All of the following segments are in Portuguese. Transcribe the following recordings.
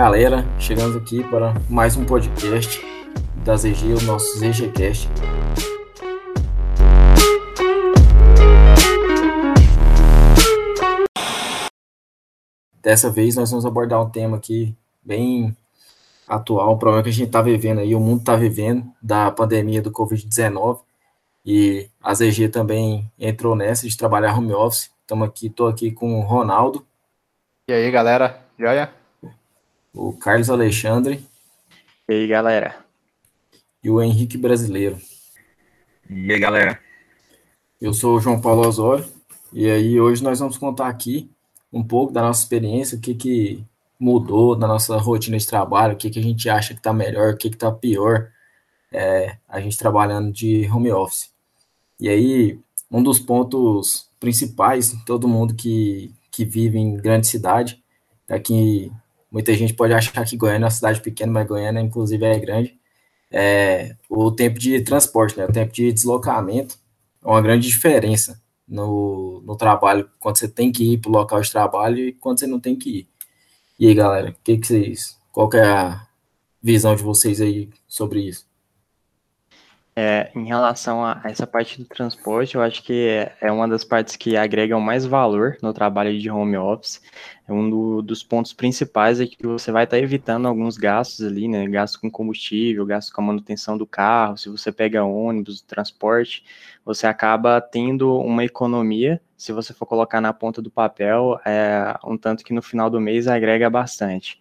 galera, chegamos aqui para mais um podcast da ZG, o nosso ZGCast. Dessa vez nós vamos abordar um tema aqui bem atual, o problema que a gente está vivendo aí, o mundo está vivendo da pandemia do Covid-19 e a ZG também entrou nessa de trabalhar home office. Estamos aqui, estou aqui com o Ronaldo. E aí, galera, joia? O Carlos Alexandre. E aí, galera? E o Henrique Brasileiro. E aí, galera? Eu sou o João Paulo Osório, e aí hoje nós vamos contar aqui um pouco da nossa experiência, o que, que mudou na nossa rotina de trabalho, o que, que a gente acha que está melhor, o que está pior, é, a gente trabalhando de home office. E aí, um dos pontos principais, todo mundo que, que vive em grande cidade, é que muita gente pode achar que Goiânia é uma cidade pequena, mas Goiânia, inclusive, é grande, é o tempo de transporte, né, o tempo de deslocamento, é uma grande diferença no, no trabalho, quando você tem que ir para o local de trabalho e quando você não tem que ir. E aí, galera, que que vocês, qual que é a visão de vocês aí sobre isso? É, em relação a essa parte do transporte, eu acho que é, uma das partes que agregam mais valor no trabalho de home office. É um do, dos pontos principais é que você vai estar evitando alguns gastos ali, né? Gasto com combustível, gasto com a manutenção do carro. Se você pega ônibus, transporte, você acaba tendo uma economia. Se você for colocar na ponta do papel, é um tanto que no final do mês agrega bastante.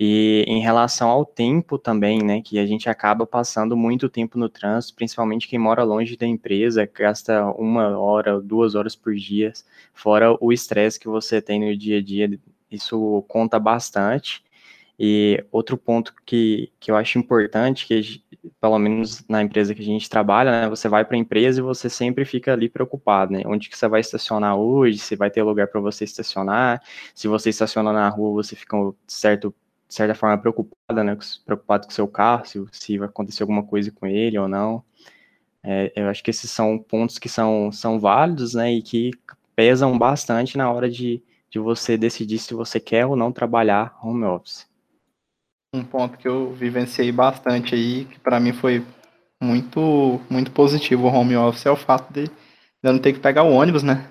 E em relação ao tempo também, né, que a gente acaba passando muito tempo no trânsito, principalmente quem mora longe da empresa, gasta uma hora, duas horas por dia, fora o estresse que você tem no dia a dia, isso conta bastante. E outro ponto que, que eu acho importante, que pelo menos na empresa que a gente trabalha, né, você vai para a empresa e você sempre fica ali preocupado, né, onde que você vai estacionar hoje, se vai ter lugar para você estacionar, se você estaciona na rua, você fica certo de certa forma, preocupada, né? Preocupado com o seu carro, se, se vai acontecer alguma coisa com ele ou não. É, eu acho que esses são pontos que são, são válidos, né? E que pesam bastante na hora de, de você decidir se você quer ou não trabalhar home office. Um ponto que eu vivenciei bastante aí, que para mim foi muito, muito positivo o home office, é o fato de eu não ter que pegar o ônibus, né?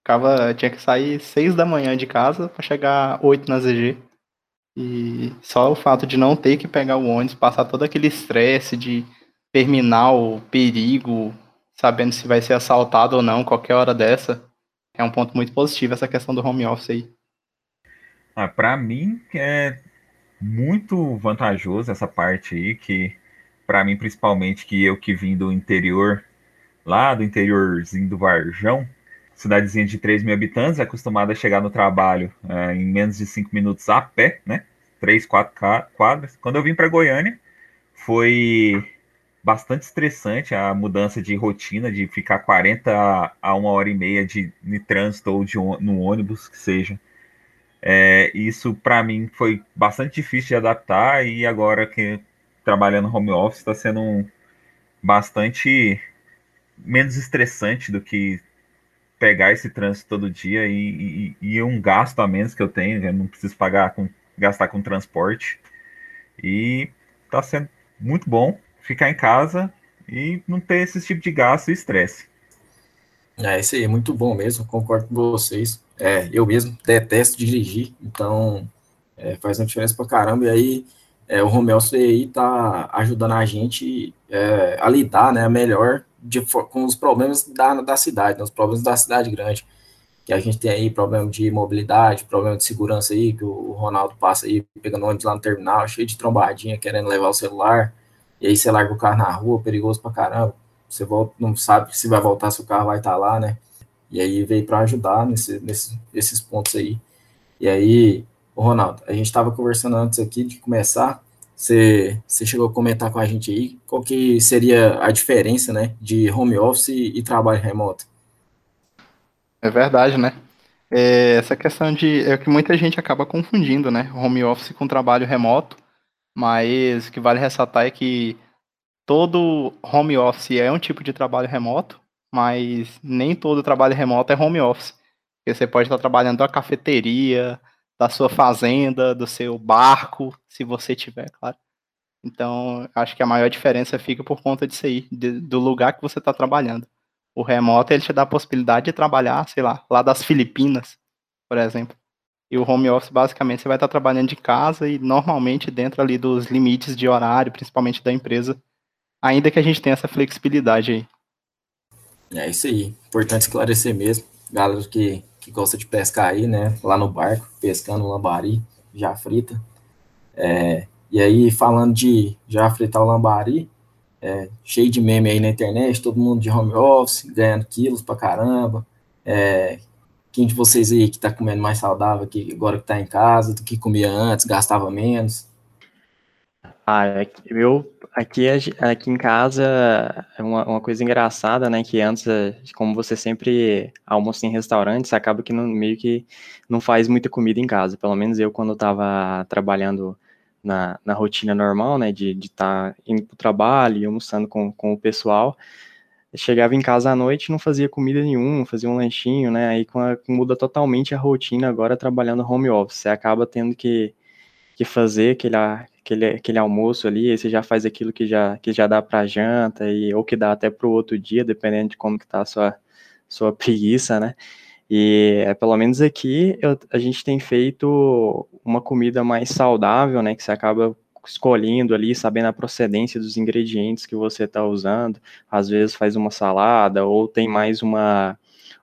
Ficava, tinha que sair seis da manhã de casa para chegar oito na ZG. E só o fato de não ter que pegar o ônibus, passar todo aquele estresse de terminal, perigo, sabendo se vai ser assaltado ou não qualquer hora dessa, é um ponto muito positivo essa questão do home office aí. Ah, para mim é muito vantajoso essa parte aí, que para mim principalmente que eu que vim do interior, lá do interiorzinho do Varjão, cidadezinha de 3 mil habitantes, é acostumada a chegar no trabalho é, em menos de 5 minutos a pé, né? 3, 4 quadras. Quando eu vim para Goiânia, foi bastante estressante a mudança de rotina, de ficar 40 a uma hora e meia de, de trânsito ou de, no ônibus, que seja. É, isso, para mim, foi bastante difícil de adaptar e agora que trabalhando home office está sendo um, bastante menos estressante do que pegar esse trânsito todo dia e, e, e um gasto a menos que eu tenho, eu não preciso pagar com gastar com transporte. E tá sendo muito bom ficar em casa e não ter esse tipo de gasto e estresse. É, isso aí é muito bom mesmo, concordo com vocês. É, eu mesmo detesto dirigir, então é, faz uma diferença pra caramba. E aí é, o office aí tá ajudando a gente é, a lidar né, melhor de, com os problemas da, da cidade, né, os problemas da cidade grande. Que a gente tem aí problema de mobilidade, problema de segurança aí, que o Ronaldo passa aí pegando ônibus lá no terminal, cheio de trombadinha, querendo levar o celular, e aí você larga o carro na rua, perigoso pra caramba. Você volta, não sabe se vai voltar, se o carro vai estar tá lá, né? E aí veio para ajudar nesse, nesse, nesses pontos aí. E aí, o Ronaldo, a gente estava conversando antes aqui de começar, você, você chegou a comentar com a gente aí qual que seria a diferença, né, de home office e trabalho remoto. É verdade, né? É, essa questão de. É que muita gente acaba confundindo, né? Home office com trabalho remoto. Mas o que vale ressaltar é que todo home office é um tipo de trabalho remoto, mas nem todo trabalho remoto é home office. Porque você pode estar trabalhando na cafeteria, da sua fazenda, do seu barco, se você tiver, claro. Então, acho que a maior diferença fica por conta disso aí, de, do lugar que você está trabalhando. O remoto, ele te dá a possibilidade de trabalhar, sei lá, lá das Filipinas, por exemplo. E o home office, basicamente, você vai estar trabalhando de casa e normalmente dentro ali dos limites de horário, principalmente da empresa, ainda que a gente tenha essa flexibilidade aí. É isso aí. Importante esclarecer mesmo. Galera que, que gosta de pescar aí, né? Lá no barco, pescando lambari, já frita. É, e aí, falando de já fritar o lambari, é, cheio de meme aí na internet, todo mundo de home office, ganhando quilos pra caramba. É, quem de vocês aí que está comendo mais saudável que agora que está em casa do que comia antes, gastava menos? Ah, é eu aqui, aqui em casa é uma, uma coisa engraçada, né? Que antes, como você sempre almoça em restaurantes, acaba que não, meio que não faz muita comida em casa. Pelo menos eu, quando estava trabalhando na, na rotina normal, né? De estar tá indo para o trabalho e almoçando com, com o pessoal, chegava em casa à noite não fazia comida nenhuma, fazia um lanchinho, né? Aí muda totalmente a rotina agora trabalhando home office. Você acaba tendo que, que fazer aquele, aquele, aquele almoço ali, aí você já faz aquilo que já, que já dá para janta, e, ou que dá até para o outro dia, dependendo de como que tá a sua, sua preguiça, né? E é, pelo menos aqui eu, a gente tem feito uma comida mais saudável, né? Que você acaba escolhendo ali, sabendo a procedência dos ingredientes que você está usando. Às vezes faz uma salada ou tem mais uma,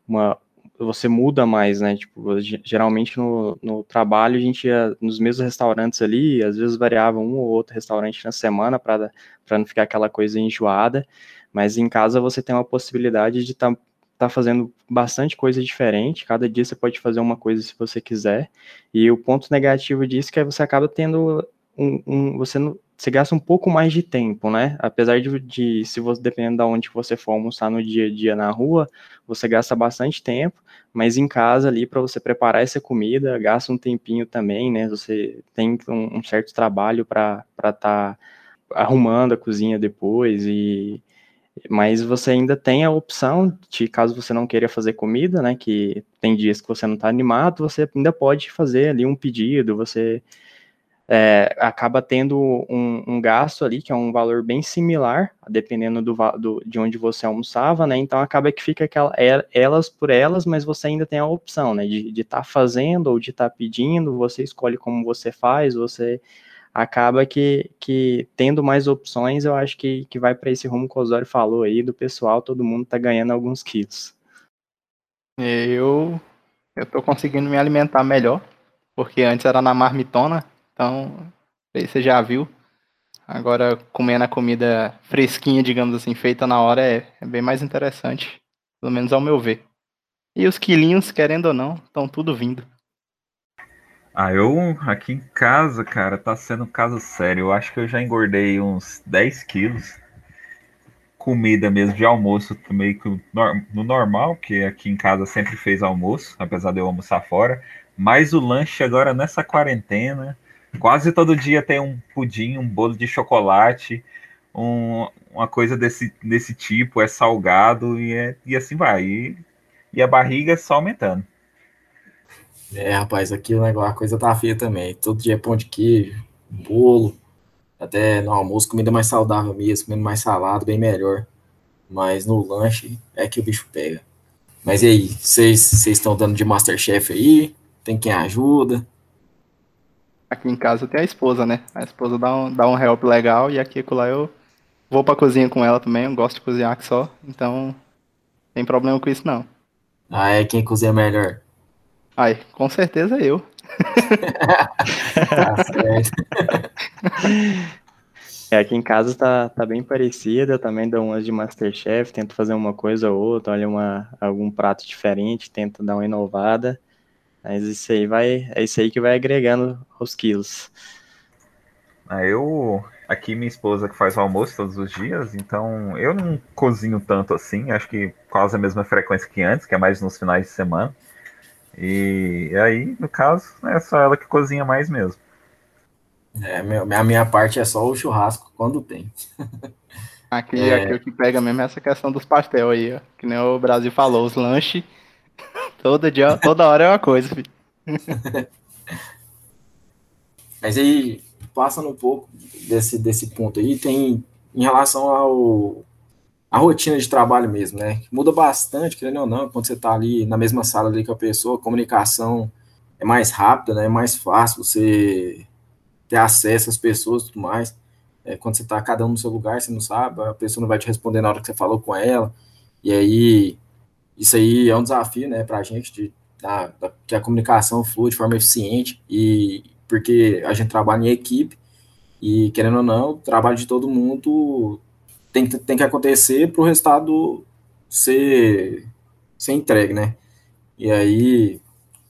uma você muda mais, né? Tipo, geralmente no, no trabalho a gente ia nos mesmos restaurantes ali, às vezes variava um ou outro restaurante na semana para não ficar aquela coisa enjoada, mas em casa você tem uma possibilidade de estar tá, tá fazendo bastante coisa diferente, cada dia você pode fazer uma coisa se você quiser, e o ponto negativo disso é que você acaba tendo um, um, você, você gasta um pouco mais de tempo, né? Apesar de, de, se você, dependendo de onde você for almoçar no dia a dia na rua, você gasta bastante tempo, mas em casa ali, para você preparar essa comida, gasta um tempinho também, né? Você tem um, um certo trabalho para estar tá arrumando a cozinha depois e mas você ainda tem a opção de, caso você não queira fazer comida, né, que tem dias que você não está animado, você ainda pode fazer ali um pedido, você é, acaba tendo um, um, gasto ali, que é um valor bem similar, dependendo do, do, de onde você almoçava, né? Então acaba que fica aquela, é, elas por elas, mas você ainda tem a opção, né? De estar tá fazendo ou de estar tá pedindo, você escolhe como você faz, você acaba que, que tendo mais opções, eu acho que, que vai para esse rumo que o Osório falou aí, do pessoal, todo mundo tá ganhando alguns quilos. Eu, eu tô conseguindo me alimentar melhor, porque antes era na marmitona, então, aí você já viu. Agora, comendo a comida fresquinha, digamos assim, feita na hora, é, é bem mais interessante. Pelo menos ao meu ver. E os quilinhos, querendo ou não, estão tudo vindo. Ah, eu aqui em casa, cara, tá sendo um caso sério. Eu acho que eu já engordei uns 10 quilos. Comida mesmo de almoço, meio que no normal, que aqui em casa sempre fez almoço, apesar de eu almoçar fora. Mas o lanche agora nessa quarentena, Quase todo dia tem um pudim, um bolo de chocolate, um, uma coisa desse, desse tipo, é salgado e, é, e assim vai. E, e a barriga só aumentando. É, rapaz, aqui o negócio, a coisa tá feia também. Todo dia é pão de queijo, bolo, até no almoço, comida mais saudável mesmo, comendo mais salado, bem melhor. Mas no lanche é que o bicho pega. Mas e aí, vocês estão dando de Masterchef aí? Tem quem ajuda? Aqui em casa tem a esposa, né? A esposa dá um, dá um help legal e aqui lá eu vou pra cozinha com ela também. Eu gosto de cozinhar aqui só. Então, não tem problema com isso não. Ah, é quem cozinha melhor? Ai, com certeza eu. tá certo. É, aqui em casa tá, tá bem parecida, eu também dou umas de Masterchef, tento fazer uma coisa ou outra, olha uma, algum prato diferente, tento dar uma inovada. Mas isso aí vai, é isso aí que vai agregando os quilos. Ah, eu aqui minha esposa que faz o almoço todos os dias, então eu não cozinho tanto assim, acho que quase a mesma frequência que antes, que é mais nos finais de semana. E aí, no caso, é só ela que cozinha mais mesmo. É, a minha parte é só o churrasco quando tem. Aqui, é... aqui o que pega mesmo é essa questão dos pastel aí, ó. Que nem o Brasil falou, os lanches Todo dia, toda hora é uma coisa, filho. Mas aí, passando um pouco desse, desse ponto aí, tem em relação ao a rotina de trabalho mesmo, né? Muda bastante, querendo ou não, quando você está ali na mesma sala ali com a pessoa, a comunicação é mais rápida, né? É mais fácil você ter acesso às pessoas e tudo mais. É, quando você está cada um no seu lugar, você não sabe, a pessoa não vai te responder na hora que você falou com ela. E aí, isso aí é um desafio, né, para a gente, de, da, da, que a comunicação flua de forma eficiente, e porque a gente trabalha em equipe, e querendo ou não, o trabalho de todo mundo tem, tem que acontecer para o resultado ser, ser entregue, né? E aí,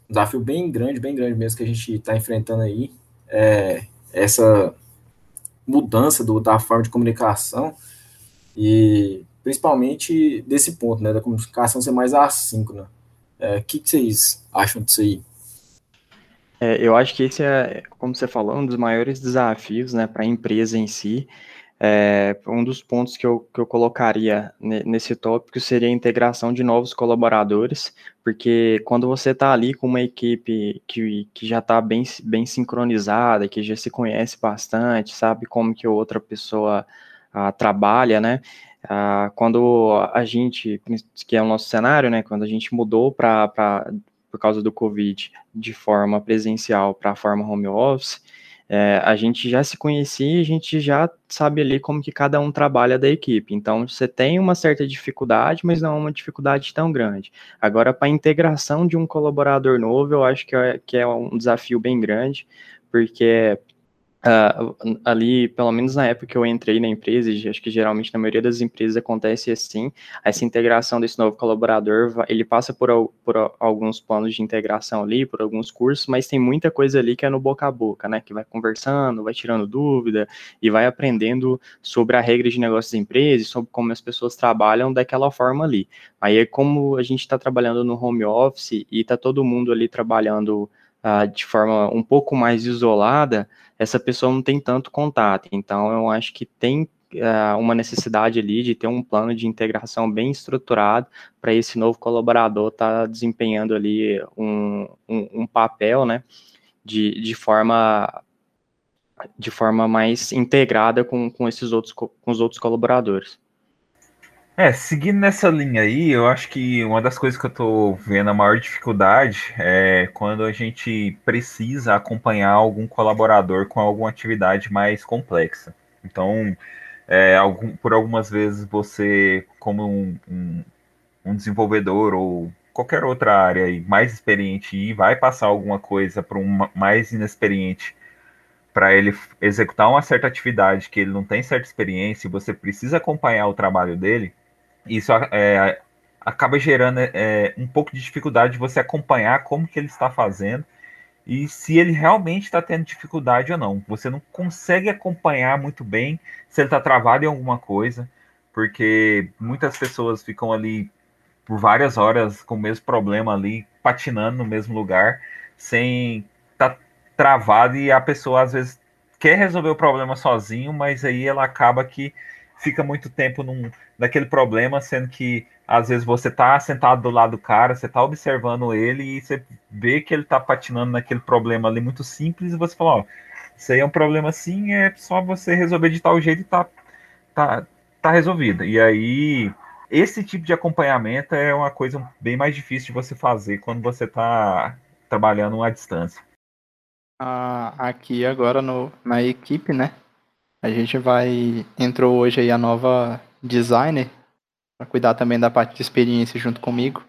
um desafio bem grande, bem grande mesmo que a gente está enfrentando aí, é essa mudança do, da forma de comunicação e principalmente desse ponto, né, da comunicação ser mais assíncrona. O é, que, que vocês acham disso aí? É, eu acho que esse é, como você falou, um dos maiores desafios né, para a empresa em si. É, um dos pontos que eu, que eu colocaria nesse tópico seria a integração de novos colaboradores, porque quando você está ali com uma equipe que, que já está bem, bem sincronizada, que já se conhece bastante, sabe como que outra pessoa ah, trabalha, né? Ah, quando a gente, que é o nosso cenário, né? Quando a gente mudou para por causa do Covid de forma presencial para a forma home office, é, a gente já se conhecia e a gente já sabe ali como que cada um trabalha da equipe. Então, você tem uma certa dificuldade, mas não é uma dificuldade tão grande. Agora, para a integração de um colaborador novo, eu acho que é, que é um desafio bem grande, porque Uh, ali, pelo menos na época que eu entrei na empresa, acho que geralmente na maioria das empresas acontece assim, essa integração desse novo colaborador, ele passa por, por alguns planos de integração ali, por alguns cursos, mas tem muita coisa ali que é no boca a boca, né, que vai conversando, vai tirando dúvida e vai aprendendo sobre a regra de negócios da empresa, sobre como as pessoas trabalham daquela forma ali. Aí é como a gente está trabalhando no home office e está todo mundo ali trabalhando uh, de forma um pouco mais isolada, essa pessoa não tem tanto contato. Então, eu acho que tem uh, uma necessidade ali de ter um plano de integração bem estruturado para esse novo colaborador estar tá desempenhando ali um, um, um papel, né, de, de forma de forma mais integrada com, com esses outros com os outros colaboradores. É, seguindo nessa linha aí, eu acho que uma das coisas que eu tô vendo a maior dificuldade é quando a gente precisa acompanhar algum colaborador com alguma atividade mais complexa. Então, é, algum, por algumas vezes você, como um, um, um desenvolvedor ou qualquer outra área aí, mais experiente e vai passar alguma coisa para um mais inexperiente para ele executar uma certa atividade que ele não tem certa experiência e você precisa acompanhar o trabalho dele, isso é, acaba gerando é, um pouco de dificuldade de você acompanhar como que ele está fazendo e se ele realmente está tendo dificuldade ou não. Você não consegue acompanhar muito bem se ele está travado em alguma coisa, porque muitas pessoas ficam ali por várias horas com o mesmo problema ali, patinando no mesmo lugar, sem estar tá travado e a pessoa às vezes quer resolver o problema sozinho, mas aí ela acaba que fica muito tempo num, naquele problema, sendo que às vezes você tá sentado do lado do cara, você tá observando ele e você vê que ele tá patinando naquele problema ali muito simples e você fala, ó, isso aí é um problema assim, é só você resolver de tal jeito e tá, tá, tá resolvido. E aí, esse tipo de acompanhamento é uma coisa bem mais difícil de você fazer quando você tá trabalhando à distância. Ah, aqui agora no, na equipe, né? A gente vai. Entrou hoje aí a nova designer para cuidar também da parte de experiência junto comigo.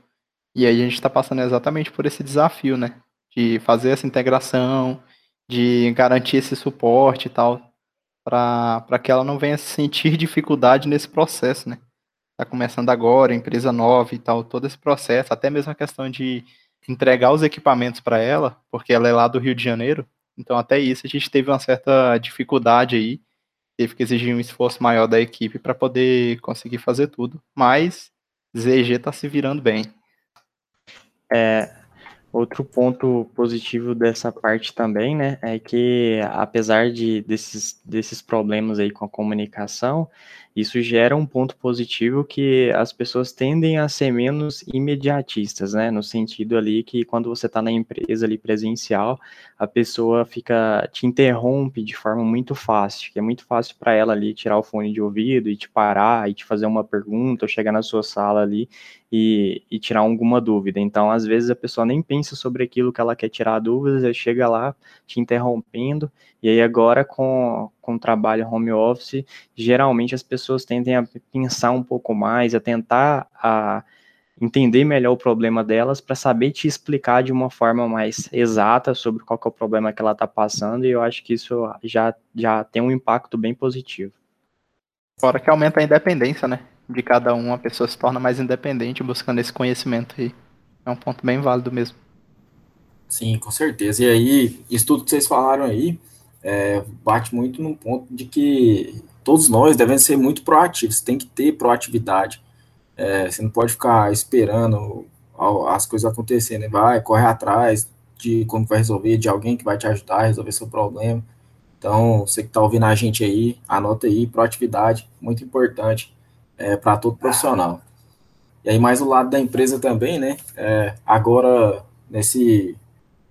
E aí a gente está passando exatamente por esse desafio, né? De fazer essa integração, de garantir esse suporte e tal, para que ela não venha sentir dificuldade nesse processo, né? Está começando agora, empresa nova e tal, todo esse processo, até mesmo a questão de entregar os equipamentos para ela, porque ela é lá do Rio de Janeiro, então até isso a gente teve uma certa dificuldade aí teve que exigir um esforço maior da equipe para poder conseguir fazer tudo. Mas ZG está se virando bem. É, outro ponto positivo dessa parte também, né, é que apesar de desses, desses problemas aí com a comunicação, isso gera um ponto positivo que as pessoas tendem a ser menos imediatistas, né? No sentido ali que quando você está na empresa ali presencial, a pessoa fica te interrompe de forma muito fácil, que é muito fácil para ela ali tirar o fone de ouvido e te parar e te fazer uma pergunta ou chegar na sua sala ali e, e tirar alguma dúvida. Então, às vezes a pessoa nem pensa sobre aquilo que ela quer tirar dúvidas, chega lá te interrompendo e aí agora com, com o trabalho home office, geralmente as pessoas tendem a pensar um pouco mais, a tentar a entender melhor o problema delas para saber te explicar de uma forma mais exata sobre qual é o problema que ela está passando, e eu acho que isso já, já tem um impacto bem positivo. Fora que aumenta a independência, né? De cada um, a pessoa se torna mais independente buscando esse conhecimento aí. É um ponto bem válido mesmo. Sim, com certeza. E aí, isso tudo que vocês falaram aí, é, bate muito no ponto de que todos nós devemos ser muito proativos, tem que ter proatividade. É, você não pode ficar esperando as coisas acontecerem, vai, corre atrás de como vai resolver, de alguém que vai te ajudar a resolver seu problema. Então, você que está ouvindo a gente aí, anota aí, proatividade, muito importante é, para todo profissional. E aí, mais o lado da empresa também, né? É, agora, nesse.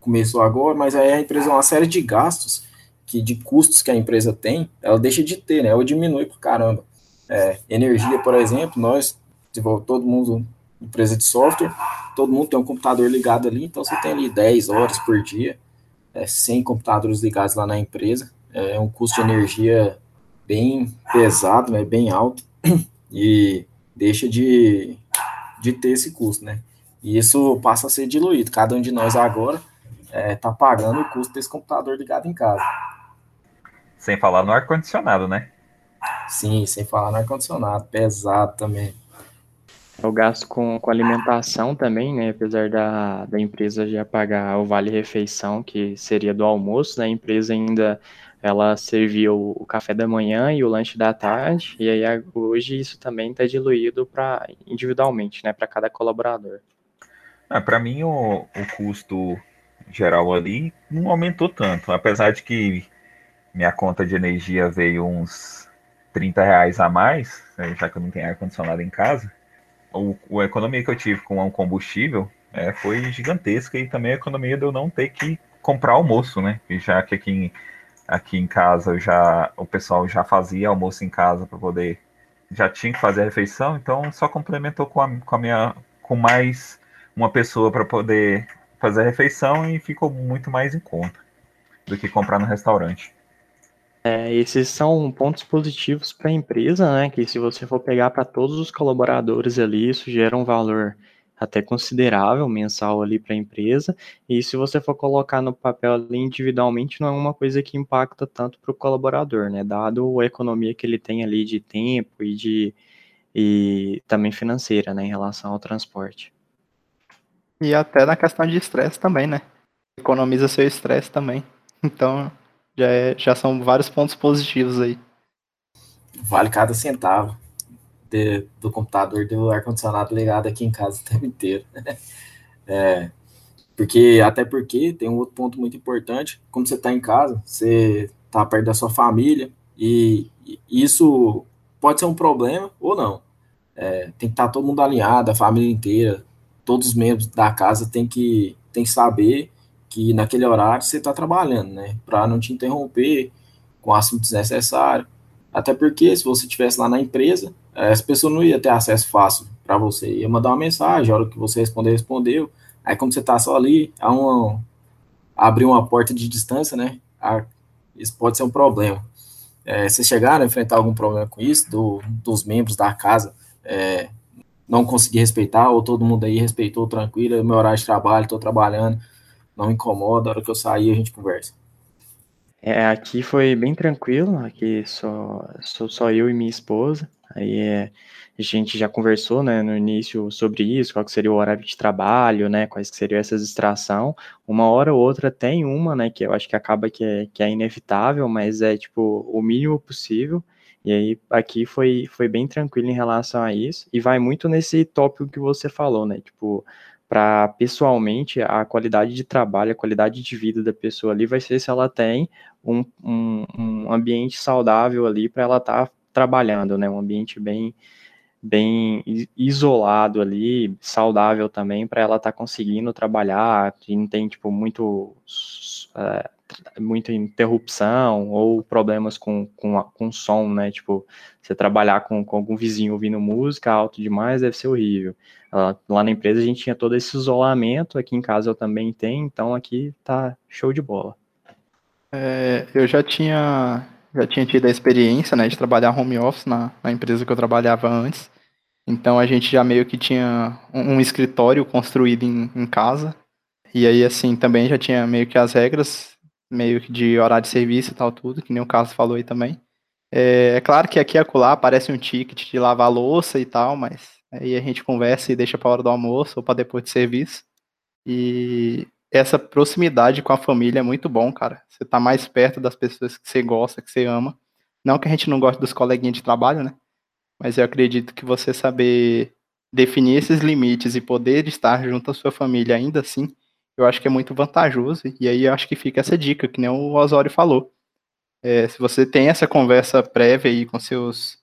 Começou agora, mas aí a empresa é uma série de gastos que de custos que a empresa tem, ela deixa de ter, né? Ou diminui por caramba. É, energia, por exemplo, nós, todo mundo, empresa de software, todo mundo tem um computador ligado ali, então você tem ali 10 horas por dia, é, 100 computadores ligados lá na empresa, é um custo de energia bem pesado, né, bem alto, e deixa de, de ter esse custo, né? E isso passa a ser diluído. Cada um de nós agora está é, tá pagando o custo desse computador ligado em casa. Sem falar no ar-condicionado, né? Sim, sem falar no ar-condicionado, pesado também. O gasto com, com alimentação também, né? Apesar da, da empresa já pagar o vale-refeição, que seria do almoço, né? A empresa ainda ela servia o, o, café da manhã e o lanche da tarde, e aí hoje isso também está diluído para individualmente, né? Para cada colaborador. Ah, para mim, o, o custo geral ali não aumentou tanto, apesar de que minha conta de energia veio uns 30 reais a mais, né, já que eu não tenho ar-condicionado em casa. O, a economia que eu tive com o combustível é, foi gigantesca e também a economia de eu não ter que comprar almoço, né? E já que aqui em, aqui em casa já o pessoal já fazia almoço em casa para poder já tinha que fazer a refeição, então só complementou com a, com a minha com mais uma pessoa para poder fazer a refeição e ficou muito mais em conta do que comprar no restaurante. É, esses são pontos positivos para a empresa, né? Que se você for pegar para todos os colaboradores ali, isso gera um valor até considerável mensal ali para a empresa. E se você for colocar no papel ali individualmente, não é uma coisa que impacta tanto para o colaborador, né? Dado a economia que ele tem ali de tempo e de e também financeira, né, em relação ao transporte. E até na questão de estresse também, né? Economiza seu estresse também. Então, já, é, já são vários pontos positivos aí. Vale cada centavo de, do computador do ar-condicionado ligado aqui em casa o tempo inteiro. é, porque, até porque tem um outro ponto muito importante, como você está em casa, você está perto da sua família, e, isso pode ser um problema ou não. É, tem que estar tá todo mundo alinhado, a família inteira, todos os membros da casa tem que, tem que saber que naquele horário você está trabalhando, né? Para não te interromper com assuntos necessários. Até porque se você estivesse lá na empresa, as pessoas não iam ter acesso fácil para você. Ia mandar uma mensagem, a hora que você responder, respondeu. Aí, como você está só ali, há uma, abrir uma porta de distância, né? Isso pode ser um problema. É, chegaram a enfrentar algum problema com isso, do, dos membros da casa é, não conseguir respeitar, ou todo mundo aí respeitou tranquilo, é meu horário de trabalho, estou trabalhando, não incomoda, a hora que eu sair a gente conversa. É, aqui foi bem tranquilo, aqui só, sou só eu e minha esposa, aí é, a gente já conversou, né, no início sobre isso, qual que seria o horário de trabalho, né, quais que seriam essas distração, uma hora ou outra tem uma, né, que eu acho que acaba que é, que é inevitável, mas é, tipo, o mínimo possível, e aí aqui foi, foi bem tranquilo em relação a isso, e vai muito nesse tópico que você falou, né, tipo, para pessoalmente a qualidade de trabalho, a qualidade de vida da pessoa ali vai ser se ela tem um, um, um ambiente saudável ali para ela estar tá trabalhando, né? Um ambiente bem bem isolado ali, saudável também, para ela estar tá conseguindo trabalhar, e não tem, tipo, muito, é, muita interrupção ou problemas com, com, com som, né, tipo, você trabalhar com, com algum vizinho ouvindo música alto demais deve ser horrível. Lá na empresa a gente tinha todo esse isolamento, aqui em casa eu também tenho, então aqui tá show de bola. É, eu já tinha já tinha tido a experiência né, de trabalhar home office na, na empresa que eu trabalhava antes. Então a gente já meio que tinha um, um escritório construído em, em, casa. E aí, assim, também já tinha meio que as regras, meio que de horário de serviço e tal, tudo, que nem o Carlos falou aí também. É, é claro que aqui e acolá aparece um ticket de lavar louça e tal, mas aí a gente conversa e deixa para hora do almoço ou para depois de serviço. E essa proximidade com a família é muito bom, cara. Você tá mais perto das pessoas que você gosta, que você ama. Não que a gente não goste dos coleguinhas de trabalho, né? Mas eu acredito que você saber definir esses limites e poder estar junto à sua família ainda assim, eu acho que é muito vantajoso. E aí eu acho que fica essa dica, que nem o Osório falou. É, se você tem essa conversa prévia aí com seus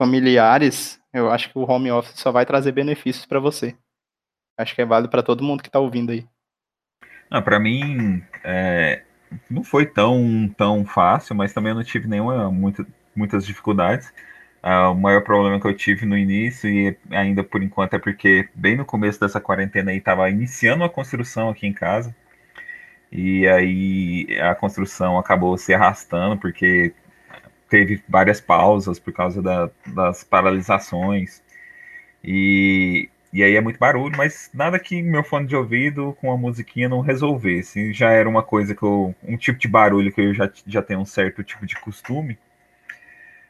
familiares, eu acho que o home office só vai trazer benefícios para você. Acho que é válido para todo mundo que está ouvindo aí. Ah, para mim, é, não foi tão, tão fácil, mas também eu não tive nenhuma, muito, muitas dificuldades. Ah, o maior problema que eu tive no início, e ainda por enquanto, é porque bem no começo dessa quarentena aí estava iniciando a construção aqui em casa. E aí a construção acabou se arrastando, porque teve várias pausas por causa da, das paralisações. E e aí é muito barulho, mas nada que meu fone de ouvido com a musiquinha não resolvesse. Já era uma coisa que eu. um tipo de barulho que eu já, já tenho um certo tipo de costume.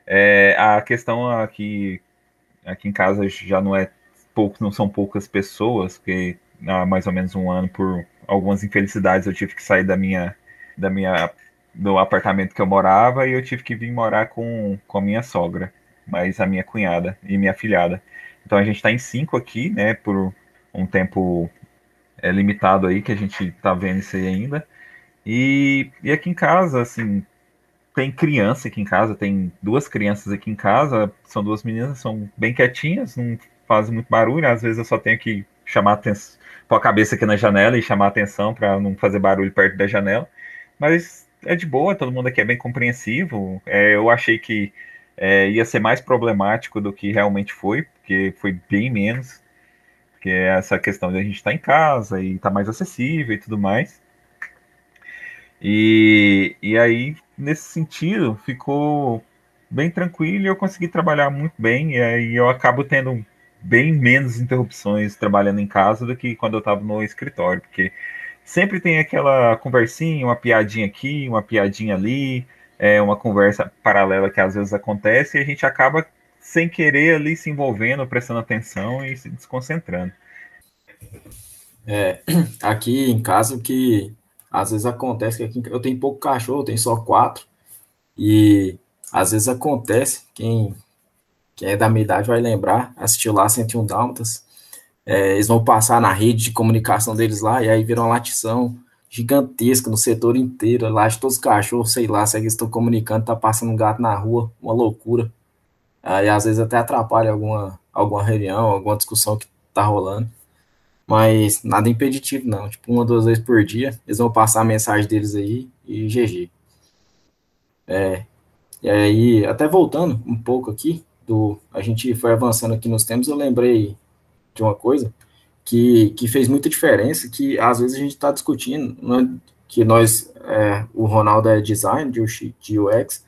É, a questão aqui, aqui em casa já não é pouco, não são poucas pessoas, porque há mais ou menos um ano, por algumas infelicidades, eu tive que sair da minha, da minha do apartamento que eu morava e eu tive que vir morar com, com a minha sogra, mas a minha cunhada e minha filhada. Então a gente está em cinco aqui, né, por um tempo é, limitado aí, que a gente está vendo isso aí ainda. E, e aqui em casa, assim, tem criança aqui em casa, tem duas crianças aqui em casa, são duas meninas, são bem quietinhas, não fazem muito barulho, às vezes eu só tenho que chamar atenção, pôr a cabeça aqui na janela e chamar atenção para não fazer barulho perto da janela, mas é de boa, todo mundo aqui é bem compreensivo, é, eu achei que é, ia ser mais problemático do que realmente foi, porque foi bem menos, porque essa questão de a gente estar tá em casa e estar tá mais acessível e tudo mais. E, e aí, nesse sentido, ficou bem tranquilo e eu consegui trabalhar muito bem, e aí eu acabo tendo bem menos interrupções trabalhando em casa do que quando eu estava no escritório, porque sempre tem aquela conversinha, uma piadinha aqui, uma piadinha ali, é uma conversa paralela que às vezes acontece e a gente acaba sem querer ali se envolvendo, prestando atenção e se desconcentrando. É, aqui em casa que às vezes acontece que aqui eu tenho pouco cachorro, tenho só quatro e às vezes acontece quem quem é da minha idade vai lembrar, assistiu lá 101 Dálmatas, é, eles vão passar na rede de comunicação deles lá e aí viram uma latição gigantesca no setor inteiro, lá de todos os cachorros, sei lá, se é eles estão comunicando, tá passando um gato na rua, uma loucura. Aí às vezes até atrapalha alguma, alguma reunião, alguma discussão que tá rolando. Mas nada impeditivo, não. Tipo, uma, duas vezes por dia, eles vão passar a mensagem deles aí e GG. É, e aí, até voltando um pouco aqui, do, a gente foi avançando aqui nos tempos, eu lembrei de uma coisa que, que fez muita diferença, que às vezes a gente está discutindo, né, que nós, é, o Ronaldo é design de, UX,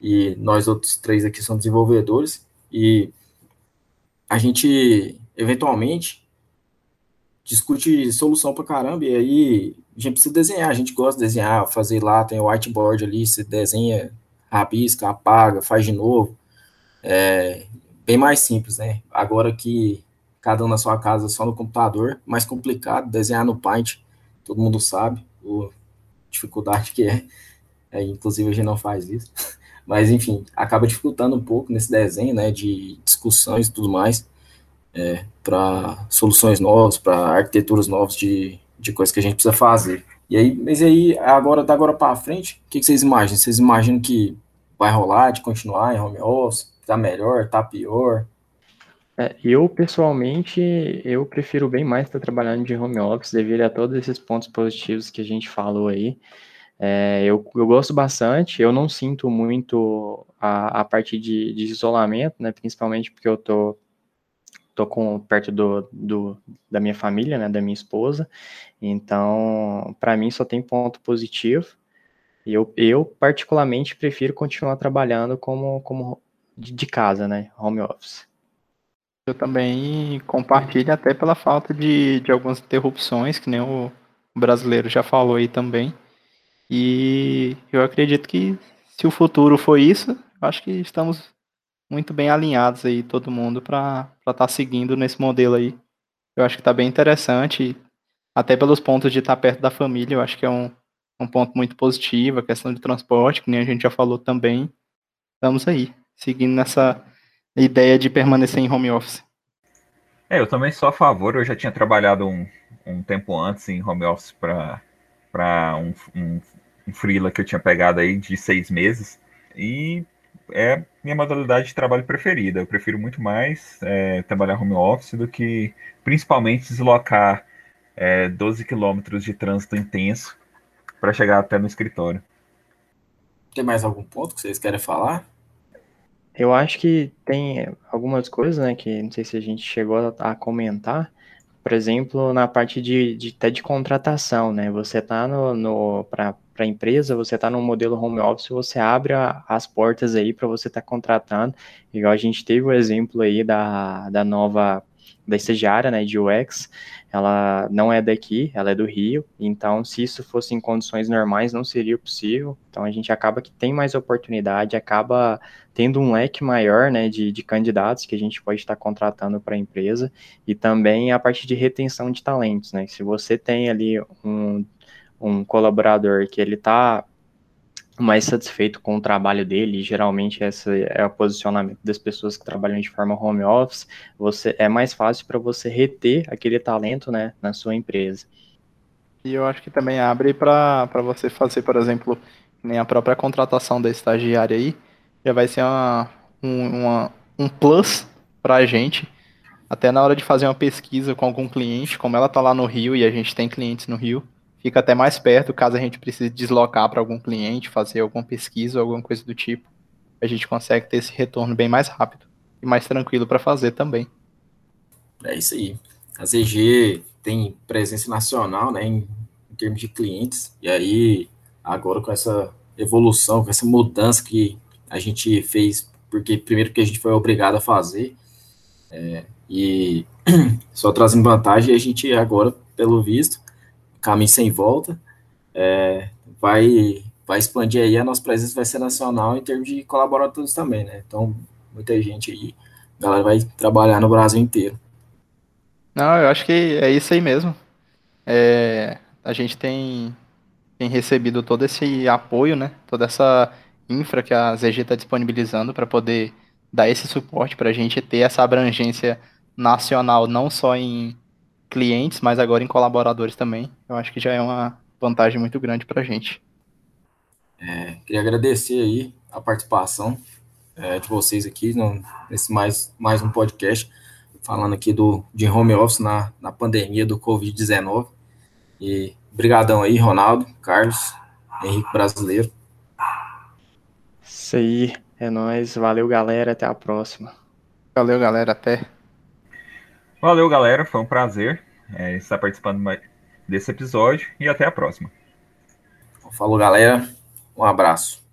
e nós outros três aqui somos desenvolvedores, e a gente, eventualmente, discute solução para caramba, e aí a gente precisa desenhar, a gente gosta de desenhar, fazer lá, tem o whiteboard ali, você desenha, rabisca, apaga, faz de novo, é bem mais simples, né? Agora que cada um na sua casa só no computador, mais complicado, desenhar no Paint, todo mundo sabe, a dificuldade que é, é, inclusive a gente não faz isso, mas enfim, acaba dificultando um pouco nesse desenho, né, de discussões e tudo mais, é, para soluções novas, para arquiteturas novas de, de coisas que a gente precisa fazer. E aí, mas aí, agora, da agora para frente, o que, que vocês imaginam? Vocês imaginam que vai rolar de continuar em home office? tá melhor, tá pior? É, eu, pessoalmente, eu prefiro bem mais estar trabalhando de home office devido a todos esses pontos positivos que a gente falou aí. É, eu, eu gosto bastante, eu não sinto muito a, a parte de, de isolamento, né, principalmente porque eu tô, tô com, perto do, do, da minha família, né, da minha esposa, então, para mim só tem ponto positivo, eu, eu particularmente prefiro continuar trabalhando como, como de, casa, né, home office. Eu também compartilho até pela falta de, de algumas interrupções, que nem o brasileiro já falou aí também. E eu acredito que se o futuro for isso, acho que estamos muito bem alinhados aí, todo mundo, para estar tá seguindo nesse modelo aí. Eu acho que está bem interessante, até pelos pontos de estar tá perto da família, eu acho que é um, um ponto muito positivo, a questão de transporte, que nem a gente já falou também. Estamos aí, seguindo nessa ideia de permanecer em home office. É, eu também sou a favor, eu já tinha trabalhado um, um tempo antes em home office para um, um, um freela que eu tinha pegado aí de seis meses e é minha modalidade de trabalho preferida. Eu prefiro muito mais é, trabalhar home office do que principalmente deslocar é, 12 quilômetros de trânsito intenso para chegar até no escritório. Tem mais algum ponto que vocês querem falar? Eu acho que tem algumas coisas, né, que não sei se a gente chegou a, a comentar. Por exemplo, na parte de, de até de contratação, né? Você tá no, no para a empresa, você está no modelo home office, você abre a, as portas aí para você estar tá contratando. Igual a gente teve o exemplo aí da, da nova da estagiária, né, de UX, ela não é daqui, ela é do Rio, então se isso fosse em condições normais não seria possível, então a gente acaba que tem mais oportunidade, acaba tendo um leque maior, né, de, de candidatos que a gente pode estar contratando para a empresa, e também a parte de retenção de talentos, né, se você tem ali um, um colaborador que ele está mais satisfeito com o trabalho dele, geralmente esse é o posicionamento das pessoas que trabalham de forma home office, você é mais fácil para você reter aquele talento, né, na sua empresa. E eu acho que também abre para você fazer, por exemplo, nem a própria contratação da estagiária aí, já vai ser uma, um, uma, um plus para a gente, até na hora de fazer uma pesquisa com algum cliente, como ela está lá no Rio e a gente tem clientes no Rio, fica até mais perto caso a gente precise deslocar para algum cliente, fazer alguma pesquisa ou alguma coisa do tipo. A gente consegue ter esse retorno bem mais rápido e mais tranquilo para fazer também. É isso aí. A ZG tem presença nacional, né, em, em termos de clientes, e aí agora com essa evolução, com essa mudança que a gente fez, porque primeiro que a gente foi obrigado a fazer, é, e só trazendo vantagem, a gente agora, pelo visto, caminho sem volta, é, vai, vai expandir aí, a nossa presença vai ser nacional em termos de colaboradores também, né? Então, muita gente aí, a galera vai trabalhar no Brasil inteiro. Não, eu acho que é isso aí mesmo. É, a gente tem, tem recebido todo esse apoio, né? Toda essa infra que a ZG está disponibilizando para poder dar esse suporte para a gente ter essa abrangência nacional, não só em clientes, mas agora em colaboradores também. Eu acho que já é uma vantagem muito grande para a gente. É, queria agradecer aí a participação é, de vocês aqui no, nesse mais, mais um podcast, falando aqui do, de home office na, na pandemia do Covid-19. E brigadão aí, Ronaldo, Carlos, Henrique Brasileiro. Isso aí, é nóis. Valeu, galera. Até a próxima. Valeu, galera. Até. Valeu, galera. Foi um prazer é, estar participando desse episódio e até a próxima. Falou, galera. Um abraço.